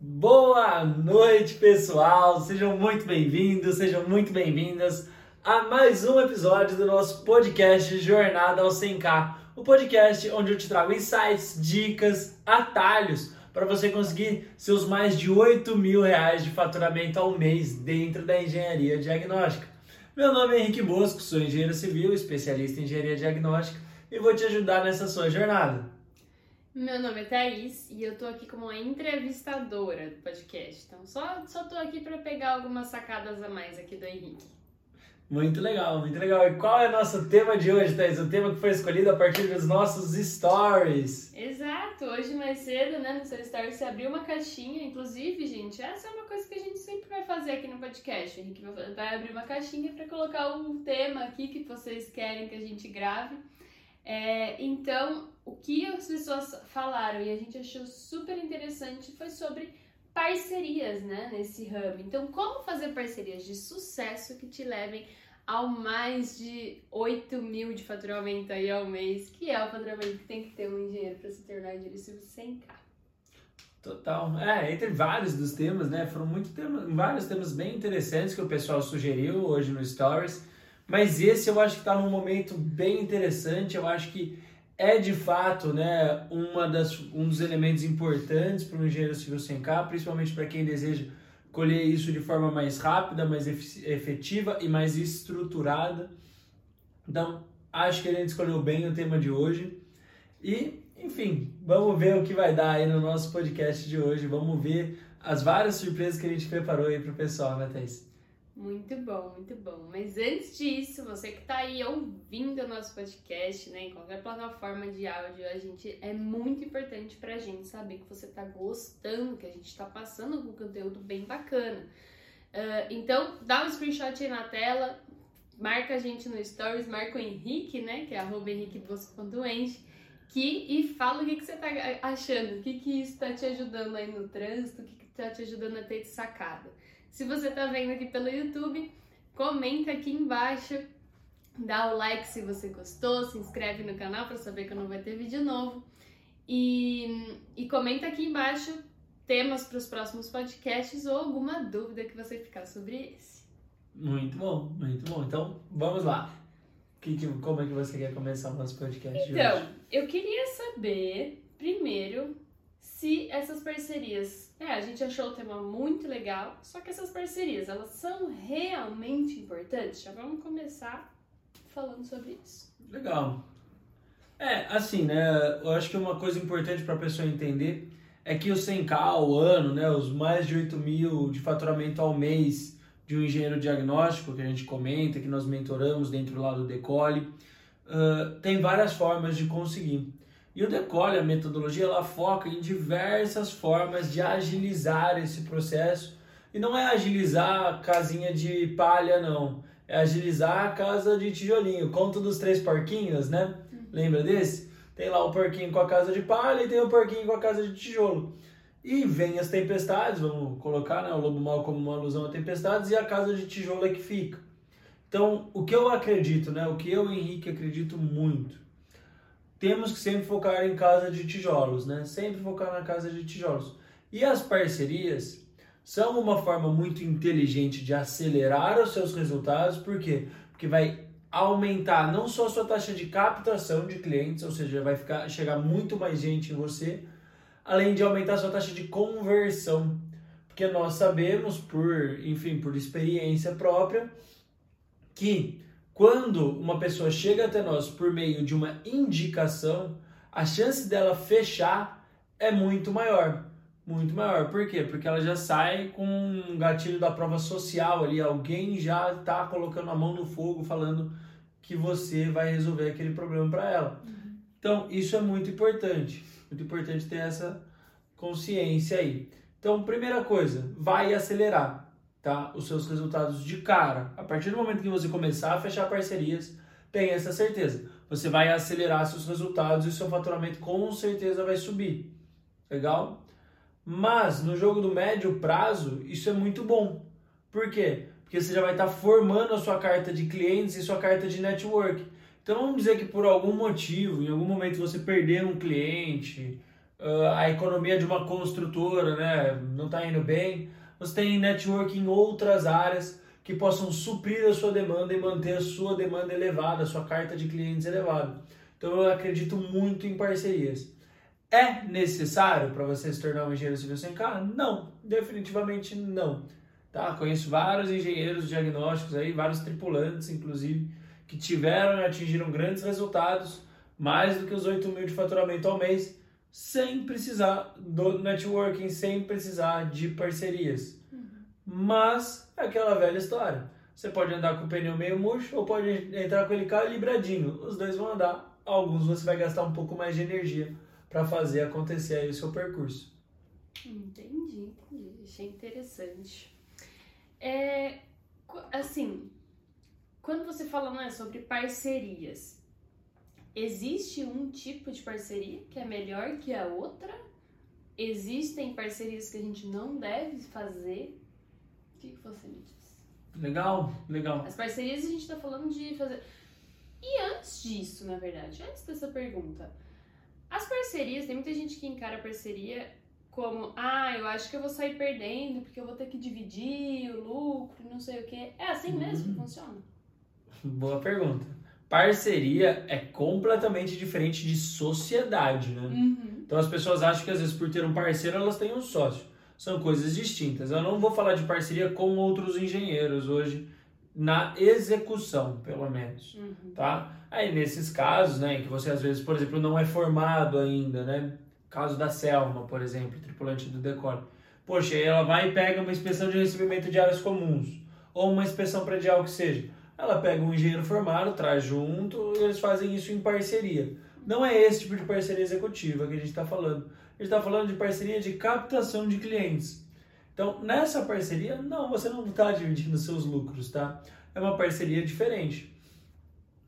Boa noite, pessoal! Sejam muito bem-vindos, sejam muito bem-vindas a mais um episódio do nosso podcast Jornada ao 100K. O podcast onde eu te trago insights, dicas, atalhos para você conseguir seus mais de 8 mil reais de faturamento ao mês dentro da engenharia diagnóstica. Meu nome é Henrique Bosco, sou engenheiro civil, especialista em engenharia diagnóstica e vou te ajudar nessa sua jornada. Meu nome é Thaís e eu tô aqui como entrevistadora do podcast. Então só, só tô aqui para pegar algumas sacadas a mais aqui do Henrique. Muito legal, muito legal. E qual é o nosso tema de hoje, Thaís? O tema que foi escolhido a partir dos nossos stories. Exato, hoje mais cedo, né, no seu story você abriu uma caixinha. Inclusive, gente, essa é uma coisa que a gente sempre vai fazer aqui no podcast. O Henrique vai abrir uma caixinha para colocar um tema aqui que vocês querem que a gente grave. É, então, o que as pessoas falaram e a gente achou super interessante foi sobre parcerias, né, nesse ramo. Então, como fazer parcerias de sucesso que te levem ao mais de 8 mil de faturamento aí ao mês, que é o faturamento que tem que ter um engenheiro para se tornar engenheiro civil 100k. Total. É, entre vários dos temas, né? Foram muito temas, vários temas bem interessantes que o pessoal sugeriu hoje no Stories. Mas esse eu acho que está num momento bem interessante. Eu acho que é de fato né, uma das, um dos elementos importantes para o engenheiro civil 100K, principalmente para quem deseja colher isso de forma mais rápida, mais efetiva e mais estruturada. Então, acho que a gente escolheu bem o tema de hoje. E, enfim, vamos ver o que vai dar aí no nosso podcast de hoje. Vamos ver as várias surpresas que a gente preparou aí para o pessoal, né, Thais? Muito bom, muito bom. Mas antes disso, você que está aí ouvindo o nosso podcast, né, em qualquer plataforma de áudio, a gente é muito importante para a gente saber que você está gostando, que a gente está passando um conteúdo bem bacana. Uh, então, dá um screenshot aí na tela, marca a gente no Stories, marca o Henrique, né, que é arroba henriquebosco.enge, que, e fala o que, que você está achando, o que, que isso está te ajudando aí no trânsito, o que está te ajudando a ter sacada. Se você está vendo aqui pelo YouTube, comenta aqui embaixo, dá o like se você gostou, se inscreve no canal para saber que não vai ter vídeo novo. E, e comenta aqui embaixo temas para os próximos podcasts ou alguma dúvida que você ficar sobre esse. Muito bom, muito bom. Então, vamos lá. Que, que, como é que você quer começar o nosso podcast Então, eu queria saber, primeiro, se essas parcerias. É, a gente achou o tema muito legal, só que essas parcerias, elas são realmente importantes? Já vamos começar falando sobre isso. Legal. É, assim, né? Eu acho que uma coisa importante para a pessoa entender é que o 100k ao ano, né? Os mais de 8 mil de faturamento ao mês de um engenheiro diagnóstico que a gente comenta, que nós mentoramos dentro lá do Decole, uh, tem várias formas de conseguir. E o Decole, a metodologia, ela foca em diversas formas de agilizar esse processo. E não é agilizar a casinha de palha, não. É agilizar a casa de tijolinho. Conto dos três porquinhos, né? Lembra desse? Tem lá o porquinho com a casa de palha e tem o porquinho com a casa de tijolo. E vem as tempestades, vamos colocar né, o lobo mal como uma alusão a tempestades, e a casa de tijolo é que fica. Então, o que eu acredito, né? O que eu, Henrique, acredito muito temos que sempre focar em casa de tijolos, né? Sempre focar na casa de tijolos. E as parcerias são uma forma muito inteligente de acelerar os seus resultados, por quê? Porque vai aumentar não só a sua taxa de captação de clientes, ou seja, vai ficar, chegar muito mais gente em você, além de aumentar a sua taxa de conversão. Porque nós sabemos, por, enfim, por experiência própria, que quando uma pessoa chega até nós por meio de uma indicação, a chance dela fechar é muito maior. Muito maior. Por quê? Porque ela já sai com um gatilho da prova social ali. Alguém já está colocando a mão no fogo falando que você vai resolver aquele problema para ela. Uhum. Então, isso é muito importante. Muito importante ter essa consciência aí. Então, primeira coisa, vai acelerar tá? os seus resultados de cara. A partir do momento que você começar a fechar parcerias, tenha essa certeza. Você vai acelerar seus resultados e seu faturamento com certeza vai subir. Legal? Mas no jogo do médio prazo, isso é muito bom. Por quê? Porque você já vai estar formando a sua carta de clientes e sua carta de network. Então vamos dizer que por algum motivo, em algum momento você perder um cliente, uh, a economia de uma construtora né, não está indo bem, você tem network em outras áreas que possam suprir a sua demanda e manter a sua demanda elevada, a sua carta de clientes elevada. Então eu acredito muito em parcerias. É necessário para você se tornar um engenheiro civil sem carro? Não, definitivamente não. Tá? Conheço vários engenheiros diagnósticos aí, vários tripulantes, inclusive, que tiveram e atingiram grandes resultados, mais do que os 8 mil de faturamento ao mês, sem precisar do networking, sem precisar de parcerias. Uhum. Mas é aquela velha história. Você pode andar com o pneu meio murcho ou pode entrar com ele calibradinho. Os dois vão andar. Alguns você vai gastar um pouco mais de energia para fazer acontecer aí o seu percurso. Entendi, entendi. Achei interessante. É, assim, quando você fala né, sobre parcerias, existe um tipo de parceria que é melhor que a outra? Existem parcerias que a gente não deve fazer? O que, que você me diz? Legal, legal. As parcerias a gente está falando de fazer. E antes disso, na verdade, antes dessa pergunta, as parcerias, tem muita gente que encara a parceria como, ah, eu acho que eu vou sair perdendo porque eu vou ter que dividir o lucro, não sei o que. É assim mesmo que uhum. funciona? Boa pergunta. Parceria é completamente diferente de sociedade, né? Uhum. Então as pessoas acham que às vezes por ter um parceiro elas têm um sócio. São coisas distintas. Eu não vou falar de parceria com outros engenheiros hoje na execução, pelo menos, uhum. tá? Aí nesses casos, né, em que você às vezes, por exemplo, não é formado ainda, né? Caso da Selma, por exemplo, tripulante do Decore. Poxa, aí ela vai e pega uma inspeção de recebimento de áreas comuns, ou uma inspeção predial que seja. Ela pega um engenheiro formado, traz junto, e eles fazem isso em parceria. Não é esse tipo de parceria executiva que a gente está falando. A gente está falando de parceria de captação de clientes. Então, nessa parceria, não, você não está dividindo seus lucros, tá? É uma parceria diferente.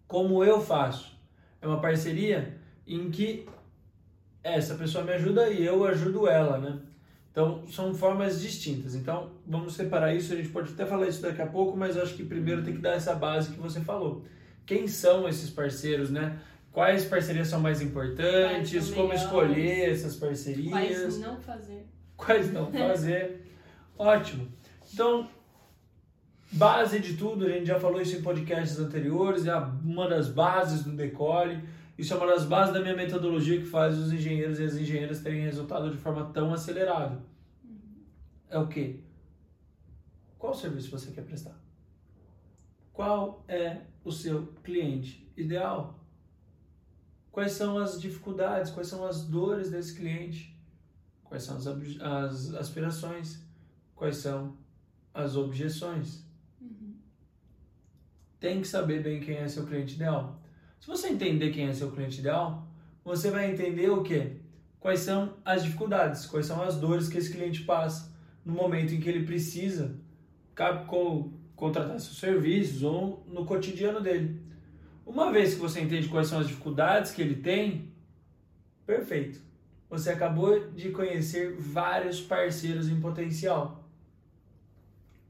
Como eu faço? É uma parceria em que essa pessoa me ajuda e eu ajudo ela, né? Então, são formas distintas. Então, vamos separar isso. A gente pode até falar isso daqui a pouco, mas acho que primeiro tem que dar essa base que você falou. Quem são esses parceiros, né? Quais parcerias são mais importantes? São como escolher essas parcerias? Quais não fazer? Quais não fazer? Ótimo. Então, base de tudo, a gente já falou isso em podcasts anteriores, é uma das bases do Decole isso é uma das bases da minha metodologia que faz os engenheiros e as engenheiras terem resultado de forma tão acelerada. É o quê? Qual serviço você quer prestar? Qual é o seu cliente ideal? Quais são as dificuldades, quais são as dores desse cliente? Quais são as, as aspirações? Quais são as objeções? Uhum. Tem que saber bem quem é seu cliente ideal. Se você entender quem é seu cliente ideal, você vai entender o que? Quais são as dificuldades, quais são as dores que esse cliente passa no momento em que ele precisa contratar seus serviços ou no cotidiano dele. Uma vez que você entende quais são as dificuldades que ele tem, perfeito. Você acabou de conhecer vários parceiros em potencial.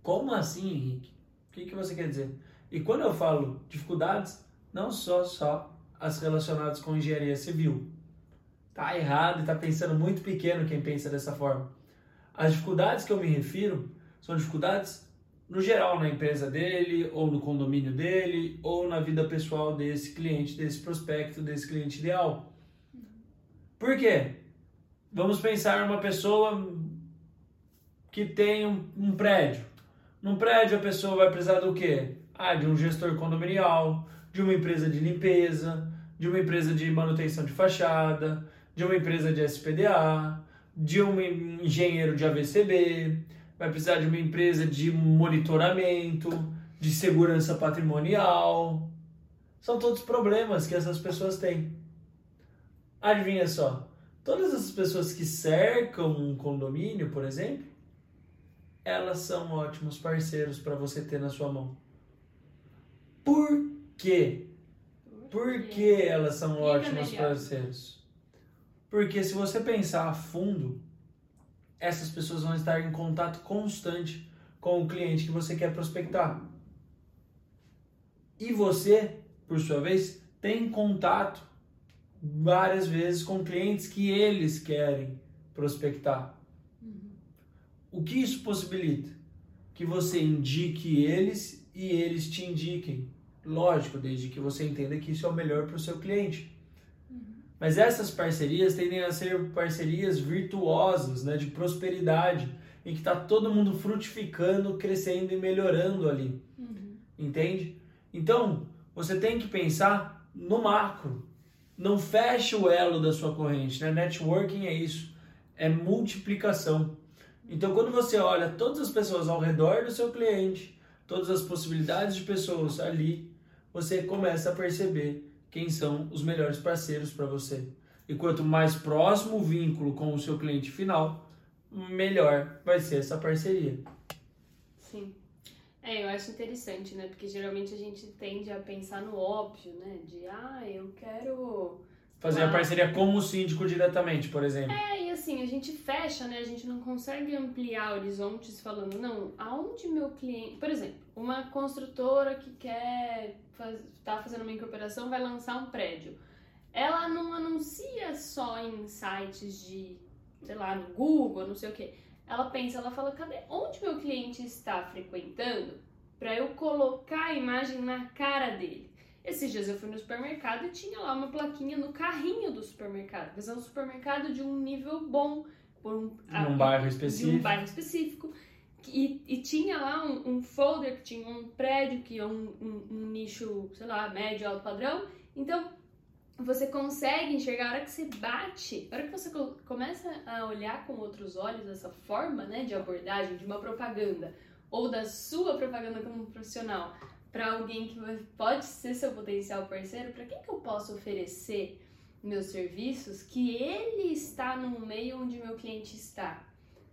Como assim, Henrique? O que, que você quer dizer? E quando eu falo dificuldades, não só só as relacionadas com engenharia civil. Tá errado e tá pensando muito pequeno quem pensa dessa forma. As dificuldades que eu me refiro são dificuldades no geral na empresa dele, ou no condomínio dele, ou na vida pessoal desse cliente, desse prospecto, desse cliente ideal. Por quê? Vamos pensar uma pessoa que tem um, um prédio. Num prédio a pessoa vai precisar do quê? Ah, de um gestor condominial, de uma empresa de limpeza, de uma empresa de manutenção de fachada, de uma empresa de SPDA, de um engenheiro de AVCB, vai precisar de uma empresa de monitoramento, de segurança patrimonial. São todos problemas que essas pessoas têm. Adivinha só, todas as pessoas que cercam um condomínio, por exemplo, elas são ótimos parceiros para você ter na sua mão. Por quê? Por que elas são ótimas parceiros? Porque se você pensar a fundo, essas pessoas vão estar em contato constante com o cliente que você quer prospectar. E você, por sua vez, tem contato várias vezes com clientes que eles querem prospectar. Uhum. O que isso possibilita? Que você indique eles e eles te indiquem. Lógico, desde que você entenda que isso é o melhor para o seu cliente. Mas essas parcerias tendem a ser parcerias virtuosas, né, de prosperidade, em que está todo mundo frutificando, crescendo e melhorando ali. Uhum. Entende? Então, você tem que pensar no macro. Não feche o elo da sua corrente. Né? Networking é isso. É multiplicação. Então, quando você olha todas as pessoas ao redor do seu cliente, todas as possibilidades de pessoas ali, você começa a perceber quem são os melhores parceiros para você. E quanto mais próximo o vínculo com o seu cliente final, melhor vai ser essa parceria. Sim. É, eu acho interessante, né? Porque geralmente a gente tende a pensar no óbvio, né? De, ah, eu quero Fazer a parceria com o síndico diretamente, por exemplo. É, e assim, a gente fecha, né? A gente não consegue ampliar horizontes falando, não, aonde meu cliente. Por exemplo, uma construtora que quer faz, tá fazendo uma incorporação vai lançar um prédio. Ela não anuncia só em sites de, sei lá, no Google, não sei o quê. Ela pensa, ela fala, cadê onde meu cliente está frequentando? Para eu colocar a imagem na cara dele. Esses dias eu fui no supermercado e tinha lá uma plaquinha no carrinho do supermercado. Mas é um supermercado de um nível bom. Por um, Num bairro específico. De um bairro específico. E, e tinha lá um, um, folder que tinha um prédio, que é um, um, um, nicho, sei lá, médio, alto padrão. Então, você consegue enxergar a hora que você bate, a hora que você começa a olhar com outros olhos essa forma né, de abordagem de uma propaganda ou da sua propaganda como profissional para alguém que pode ser seu potencial parceiro, para quem que eu posso oferecer meus serviços que ele está no meio onde meu cliente está?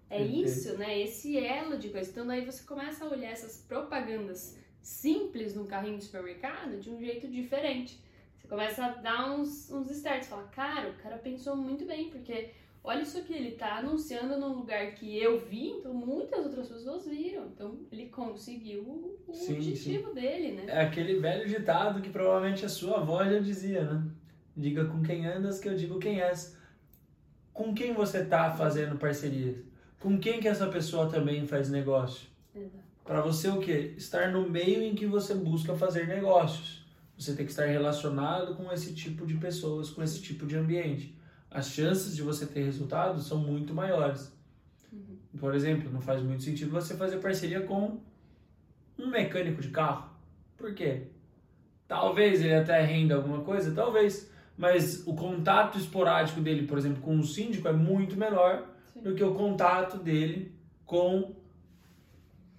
É isso, né? Esse elo de coisa. Então daí você começa a olhar essas propagandas simples no carrinho de supermercado de um jeito diferente. Você começa a dar uns, uns starts, fala, cara, o cara pensou muito bem, porque olha isso aqui, ele está anunciando num lugar que eu vi, então muitas outras pessoas viram. Então ele conseguiu o, o sim, objetivo sim. dele, né? É aquele velho ditado que provavelmente a sua avó já dizia, né? Diga com quem andas que eu digo quem és. Com quem você está fazendo parcerias? Com quem que essa pessoa também faz negócio? Para você o quê? Estar no meio em que você busca fazer negócios. Você tem que estar relacionado com esse tipo de pessoas, com esse tipo de ambiente as chances de você ter resultados são muito maiores. Uhum. Por exemplo, não faz muito sentido você fazer parceria com um mecânico de carro. Por quê? Talvez ele até renda alguma coisa, talvez, mas o contato esporádico dele, por exemplo, com um síndico é muito menor Sim. do que o contato dele com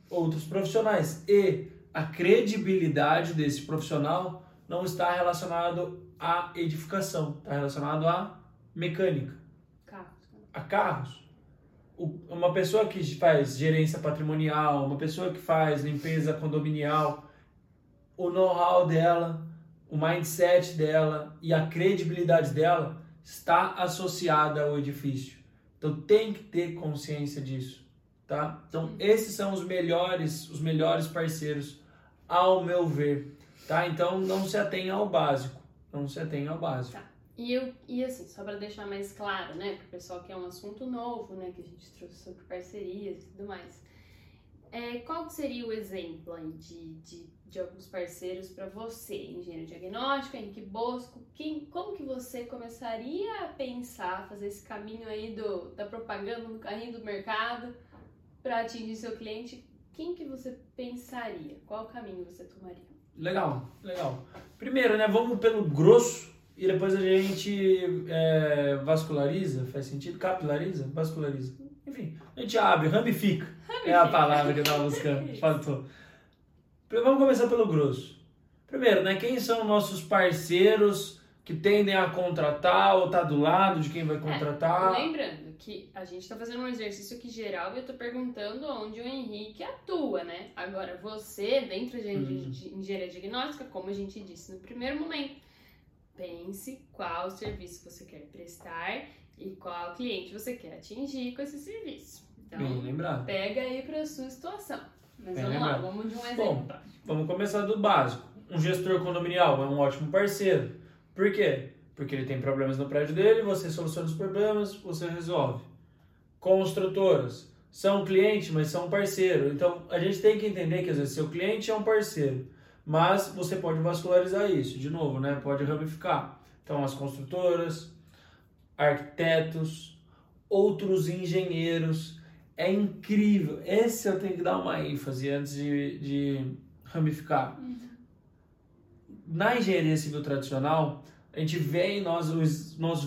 outros profissionais. E a credibilidade desse profissional não está relacionado à edificação, está relacionado a mecânica. Carros. A carros. uma pessoa que faz gerência patrimonial, uma pessoa que faz limpeza condominial, o know-how dela, o mindset dela e a credibilidade dela está associada ao edifício. Então tem que ter consciência disso, tá? Então esses são os melhores, os melhores parceiros ao meu ver, tá? Então não se atenha ao básico, não se atenha ao básico. Tá. E, eu, e assim, só para deixar mais claro, né, para o pessoal que é um assunto novo, né, que a gente trouxe sobre parcerias e tudo mais, é, qual seria o exemplo aí de, de, de alguns parceiros para você, engenheiro diagnóstico, Henrique Bosco, quem, como que você começaria a pensar, fazer esse caminho aí do, da propaganda no carrinho do mercado para atingir seu cliente, quem que você pensaria? Qual caminho você tomaria? Legal, legal. Primeiro, né, vamos pelo grosso e depois a gente é, vasculariza, faz sentido? Capilariza? Vasculariza. Enfim, a gente abre, ramifica. ramifica. É a palavra que eu estava buscando. Faltou. Vamos começar pelo grosso. Primeiro, né, quem são nossos parceiros que tendem a contratar ou tá do lado de quem vai é, contratar? É, lembrando que a gente está fazendo um exercício aqui geral e eu estou perguntando onde o Henrique atua, né? Agora, você, dentro de, uhum. de engenharia diagnóstica, como a gente disse no primeiro momento, pense qual serviço você quer prestar e qual cliente você quer atingir com esse serviço. Então, Bem pega aí para sua situação. Mas Bem vamos lembrado. lá, vamos de um exemplo. Bom, vamos começar do básico. Um gestor condominial é um ótimo parceiro. Por quê? Porque ele tem problemas no prédio dele, você soluciona os problemas, você resolve. Construtoras são cliente, mas são parceiro. Então a gente tem que entender que às vezes seu cliente é um parceiro, mas você pode vascularizar isso, de novo, né? Pode ramificar. Então as construtoras, arquitetos, outros engenheiros. É incrível. Esse eu tenho que dar uma ênfase antes de, de ramificar. Uhum. Na engenharia civil tradicional, a gente vê nós, nós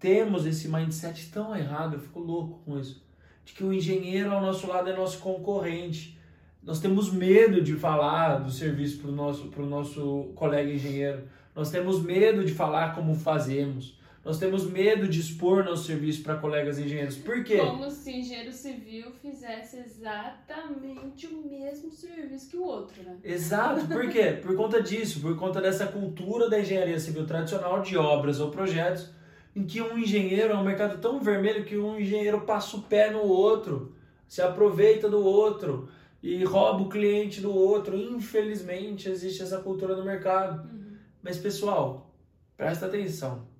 temos esse mindset tão errado, eu fico louco com isso, de que o engenheiro ao nosso lado é nosso concorrente. Nós temos medo de falar do serviço para o nosso, nosso colega engenheiro. Nós temos medo de falar como fazemos. Nós temos medo de expor nosso serviço para colegas engenheiros. Por quê? Como se engenheiro civil fizesse exatamente o mesmo serviço que o outro, né? Exato. Por quê? Por conta disso, por conta dessa cultura da engenharia civil tradicional de obras ou projetos, em que um engenheiro é um mercado tão vermelho que um engenheiro passa o pé no outro, se aproveita do outro e rouba o cliente do outro. Infelizmente, existe essa cultura no mercado. Uhum. Mas, pessoal, presta atenção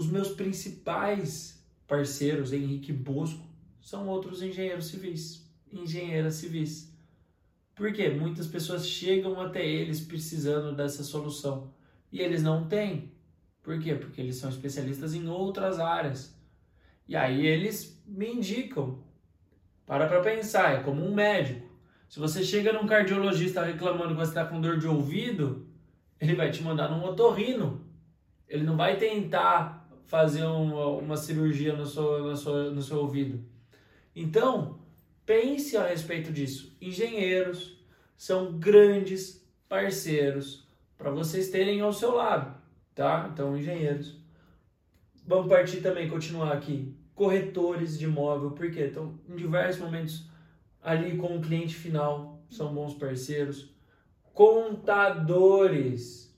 os meus principais parceiros, Henrique Bosco, são outros engenheiros civis, engenheiras civis. Por quê? Muitas pessoas chegam até eles precisando dessa solução e eles não têm. Por quê? Porque eles são especialistas em outras áreas. E aí eles me indicam. Para para pensar, é como um médico. Se você chega num cardiologista reclamando que você está com dor de ouvido, ele vai te mandar num otorrino. Ele não vai tentar fazer uma, uma cirurgia no seu, no, seu, no seu ouvido. Então, pense a respeito disso. Engenheiros são grandes parceiros para vocês terem ao seu lado, tá? Então, engenheiros. Vamos partir também, continuar aqui. Corretores de imóvel, porque então, em diversos momentos, ali com o cliente final, são bons parceiros. Contadores,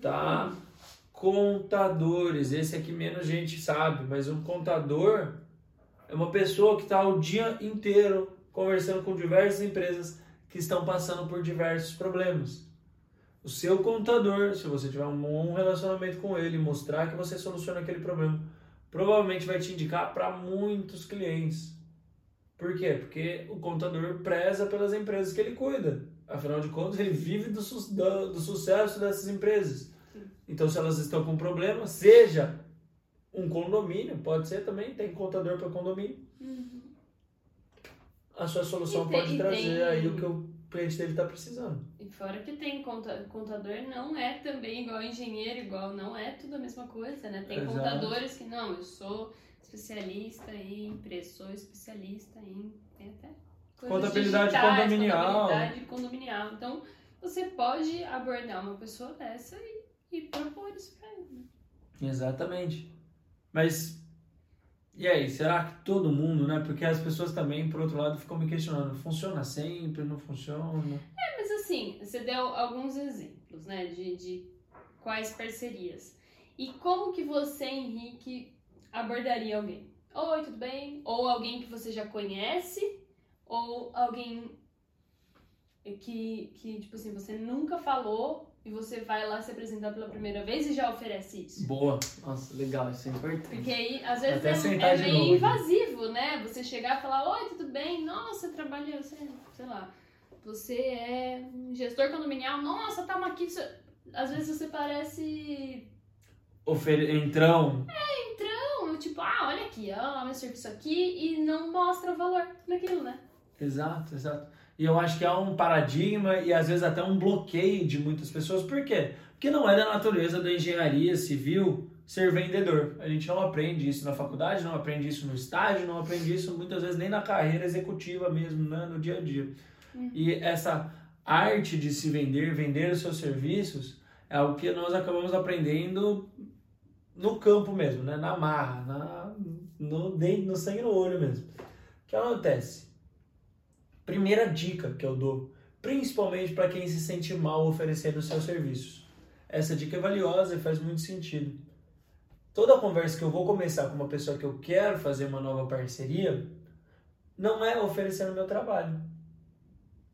tá? Contadores. Esse aqui menos gente sabe, mas um contador é uma pessoa que está o dia inteiro conversando com diversas empresas que estão passando por diversos problemas. O seu contador, se você tiver um bom relacionamento com ele, mostrar que você soluciona aquele problema, provavelmente vai te indicar para muitos clientes. Por quê? Porque o contador preza pelas empresas que ele cuida. Afinal de contas, ele vive do, su do, do sucesso dessas empresas. Então, se elas estão com problema, seja um condomínio, pode ser também, tem contador para condomínio. Uhum. A sua solução tem, pode trazer tem... aí o que o cliente dele está precisando. E fora que tem contador, não é também igual engenheiro, igual, não é tudo a mesma coisa, né? Tem Exato. contadores que não, eu sou especialista em sou especialista em. Tem até contabilidade digitais, condominial. Contabilidade condominial. Então, você pode abordar uma pessoa dessa e e propor isso pra ele. Né? Exatamente. Mas e aí, será que todo mundo, né? Porque as pessoas também, por outro lado, ficam me questionando, funciona sempre, não funciona? É, mas assim, você deu alguns exemplos, né, de, de quais parcerias. E como que você, Henrique, abordaria alguém? Oi, tudo bem? Ou alguém que você já conhece, ou alguém que, que tipo assim, você nunca falou e você vai lá se apresentar pela primeira vez e já oferece isso. Boa. Nossa, legal, isso é importante. Porque aí, às vezes, Até é, é meio invasivo, né? Você chegar e falar, oi, tudo bem? Nossa, trabalha, você, sei lá, você é um gestor condominial, nossa, tá uma aqui. Às vezes você parece. Ofer... Entrão. É, entrão. Tipo, ah, olha aqui, ó, meu serviço aqui e não mostra o valor naquilo, né? Exato, exato. E eu acho que é um paradigma e às vezes até um bloqueio de muitas pessoas. Por quê? Porque não é da natureza da engenharia civil ser vendedor. A gente não aprende isso na faculdade, não aprende isso no estágio, não aprende isso muitas vezes nem na carreira executiva mesmo, né? no dia a dia. Uhum. E essa arte de se vender, vender os seus serviços, é algo que nós acabamos aprendendo no campo mesmo, né? na marra, na, no, no sangue no olho mesmo. O que acontece? Primeira dica que eu dou, principalmente para quem se sente mal oferecendo seus serviços. Essa dica é valiosa e faz muito sentido. Toda conversa que eu vou começar com uma pessoa que eu quero fazer uma nova parceria, não é oferecendo meu trabalho.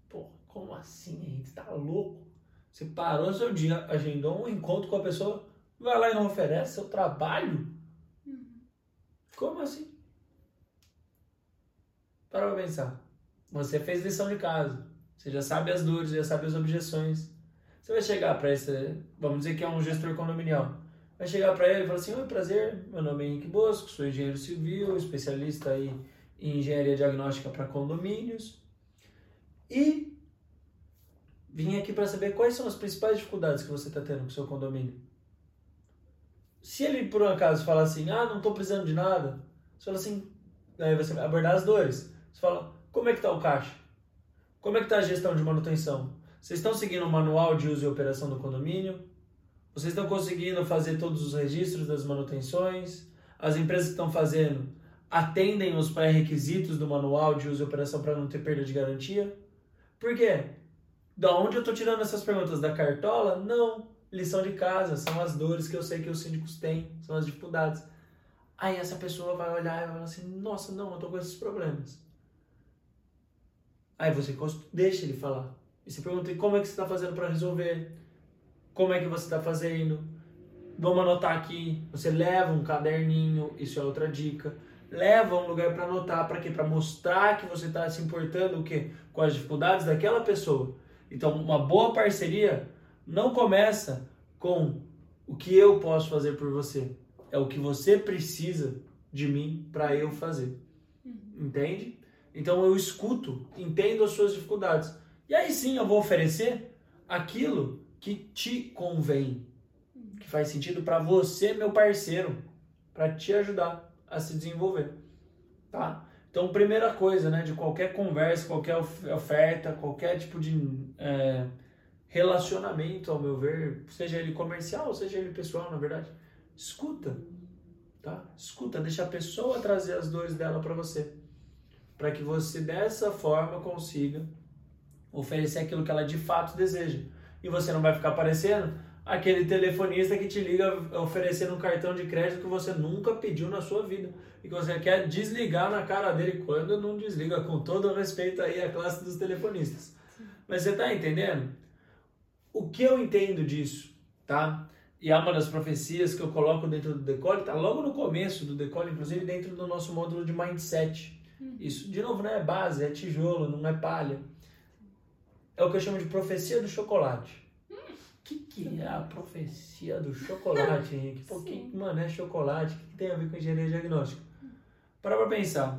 Pô, como assim, Henrique? Você tá louco? Você parou seu dia, agendou um encontro com a pessoa vai lá e não oferece seu trabalho? Como assim? Para pra pensar. Você fez lição de casa. Você já sabe as dores, já sabe as objeções. Você vai chegar para esse, vamos dizer que é um gestor condominial. Vai chegar para ele e falar assim: Oi, prazer, meu nome é Henrique Bosco, sou engenheiro civil, especialista aí em engenharia diagnóstica para condomínios. E vim aqui para saber quais são as principais dificuldades que você está tendo com o seu condomínio. Se ele por um acaso falar assim: Ah, não estou precisando de nada, você fala assim: Aí você vai abordar as dores. Você fala: Como é que está o caixa? Como é que está a gestão de manutenção? Vocês estão seguindo o manual de uso e operação do condomínio? Vocês estão conseguindo fazer todos os registros das manutenções? As empresas que estão fazendo atendem os pré-requisitos do manual de uso e operação para não ter perda de garantia? Por quê? Da onde eu estou tirando essas perguntas? Da cartola? Não. Lição de casa, são as dores que eu sei que os síndicos têm, são as dificuldades. Aí essa pessoa vai olhar e vai falar assim: nossa, não, eu estou com esses problemas. Aí você deixa ele falar. E você pergunta como é que você está fazendo para resolver, como é que você está fazendo. Vamos anotar aqui. Você leva um caderninho, isso é outra dica. Leva um lugar para anotar, para quê? Para mostrar que você está se importando o quê? com as dificuldades daquela pessoa. Então, uma boa parceria não começa com o que eu posso fazer por você. É o que você precisa de mim para eu fazer. Uhum. Entende? Então eu escuto, entendo as suas dificuldades. E aí sim eu vou oferecer aquilo que te convém, que faz sentido para você, meu parceiro, para te ajudar a se desenvolver, tá? Então, primeira coisa, né, de qualquer conversa, qualquer oferta, qualquer tipo de é, relacionamento, ao meu ver, seja ele comercial, seja ele pessoal, na verdade, escuta, tá? Escuta, deixa a pessoa trazer as dores dela para você para que você dessa forma consiga oferecer aquilo que ela de fato deseja. E você não vai ficar parecendo aquele telefonista que te liga oferecendo um cartão de crédito que você nunca pediu na sua vida e que você quer desligar na cara dele quando não desliga, com todo respeito aí à classe dos telefonistas. Mas você está entendendo? O que eu entendo disso, tá? E é uma das profecias que eu coloco dentro do Decole, tá logo no começo do Decole, inclusive dentro do nosso módulo de Mindset. Isso, de novo, não é base, é tijolo, não é palha. É o que eu chamo de profecia do chocolate. O que, que é a profecia do chocolate, Henrique? Pô, que, mano, é chocolate? O que, que tem a ver com engenharia diagnóstica? Para pra pensar.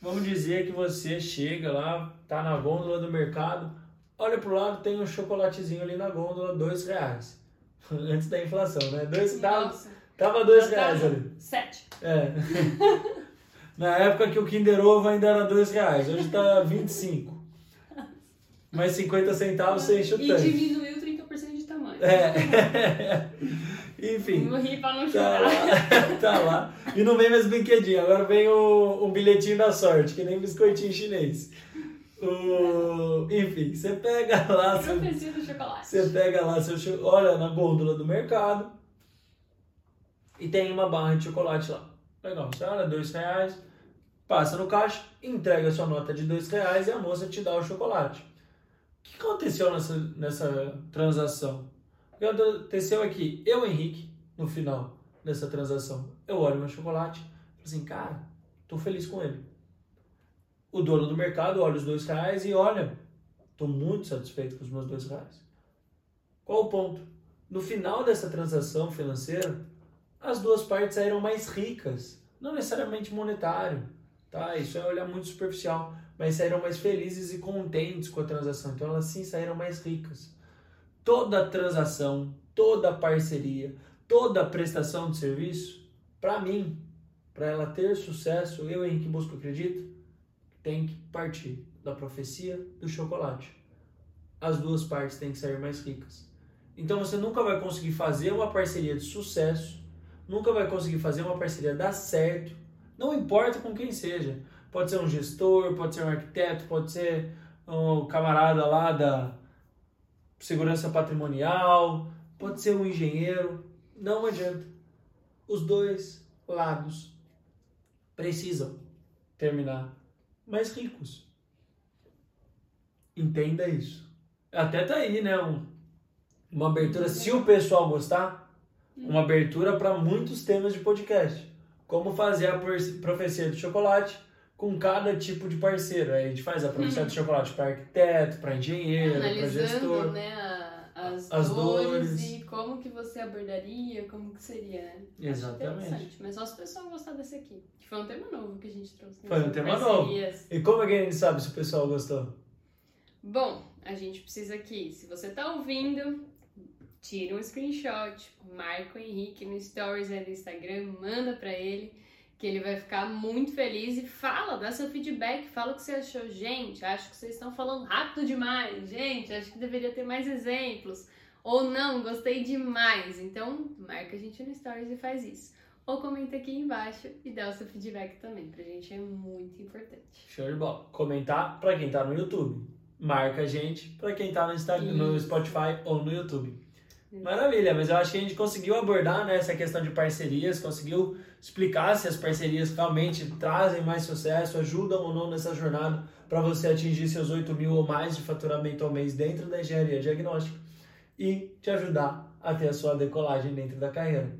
Vamos dizer que você chega lá, tá na gôndola do mercado, olha pro lado, tem um chocolatezinho ali na gôndola, dois reais. Antes da inflação, né? Dois, tava, tava dois reais ali. Sete. É. Na época que o Kinder Ovo ainda era dois reais, hoje está 25. Mais 50 centavos você enche o tanque. E diminuiu 30% de tamanho. É. Enfim. Morri pra não chorar. Tá lá, tá lá. E não vem mais brinquedinho, agora vem o, um bilhetinho da sorte, que nem biscoitinho chinês. O... Enfim, você pega lá. Profecia do chocolate. Você pega lá, seu, olha na gôndola do mercado e tem uma barra de chocolate lá. Legal, você olha, dois reais, passa no caixa, entrega a sua nota de dois reais e a moça te dá o chocolate. O que aconteceu nessa, nessa transação? O que aconteceu aqui? Eu, Henrique, no final dessa transação, eu olho meu chocolate e assim, cara, tô feliz com ele. O dono do mercado olha os dois reais e olha, tô muito satisfeito com os meus dois reais. Qual o ponto? No final dessa transação financeira, as duas partes saíram mais ricas, não necessariamente monetário, tá? Isso é olhar muito superficial, mas saíram mais felizes e contentes com a transação. Então elas sim saíram mais ricas. Toda transação, toda parceria, toda prestação de serviço, para mim, para ela ter sucesso, eu Henrique Busco acredito, tem que partir da profecia do chocolate. As duas partes têm que sair mais ricas. Então você nunca vai conseguir fazer uma parceria de sucesso nunca vai conseguir fazer uma parceria dar certo, não importa com quem seja. Pode ser um gestor, pode ser um arquiteto, pode ser um camarada lá da segurança patrimonial, pode ser um engenheiro, não adianta. Os dois lados precisam terminar mais ricos. Entenda isso. Até tá aí, né? Um, uma abertura. Se o pessoal gostar, uma abertura para muitos temas de podcast. Como fazer a profecia do chocolate com cada tipo de parceiro. Aí a gente faz a profecia do chocolate para arquiteto, para engenheiro, para gestor. Né, a, as, as dores, dores, e como que você abordaria, como que seria, né? Exatamente. Mas só se o pessoal gostar desse aqui. Que foi um tema novo que a gente trouxe. Né? Foi um tema novo. E como é que a gente sabe se o pessoal gostou? Bom, a gente precisa aqui, se você tá ouvindo, tira um screenshot, marca o Henrique no stories aí do Instagram, manda para ele, que ele vai ficar muito feliz e fala, dá seu feedback, fala o que você achou. Gente, acho que vocês estão falando rápido demais. Gente, acho que deveria ter mais exemplos. Ou não, gostei demais. Então, marca a gente no stories e faz isso. Ou comenta aqui embaixo e dá o seu feedback também. Pra gente é muito importante. Show de bola. Comentar pra quem tá no YouTube. Marca a gente pra quem tá no, Instagram, no Spotify ou no YouTube. Maravilha, mas eu acho que a gente conseguiu abordar né, essa questão de parcerias, conseguiu explicar se as parcerias realmente trazem mais sucesso, ajudam ou não nessa jornada para você atingir seus 8 mil ou mais de faturamento ao mês dentro da engenharia diagnóstica e te ajudar a ter a sua decolagem dentro da carreira.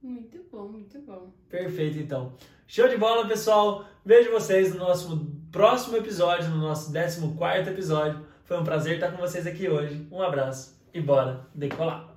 Muito bom, muito bom. Perfeito, então. Show de bola, pessoal. Vejo vocês no nosso próximo episódio, no nosso 14 episódio. Foi um prazer estar com vocês aqui hoje. Um abraço e bora decolar!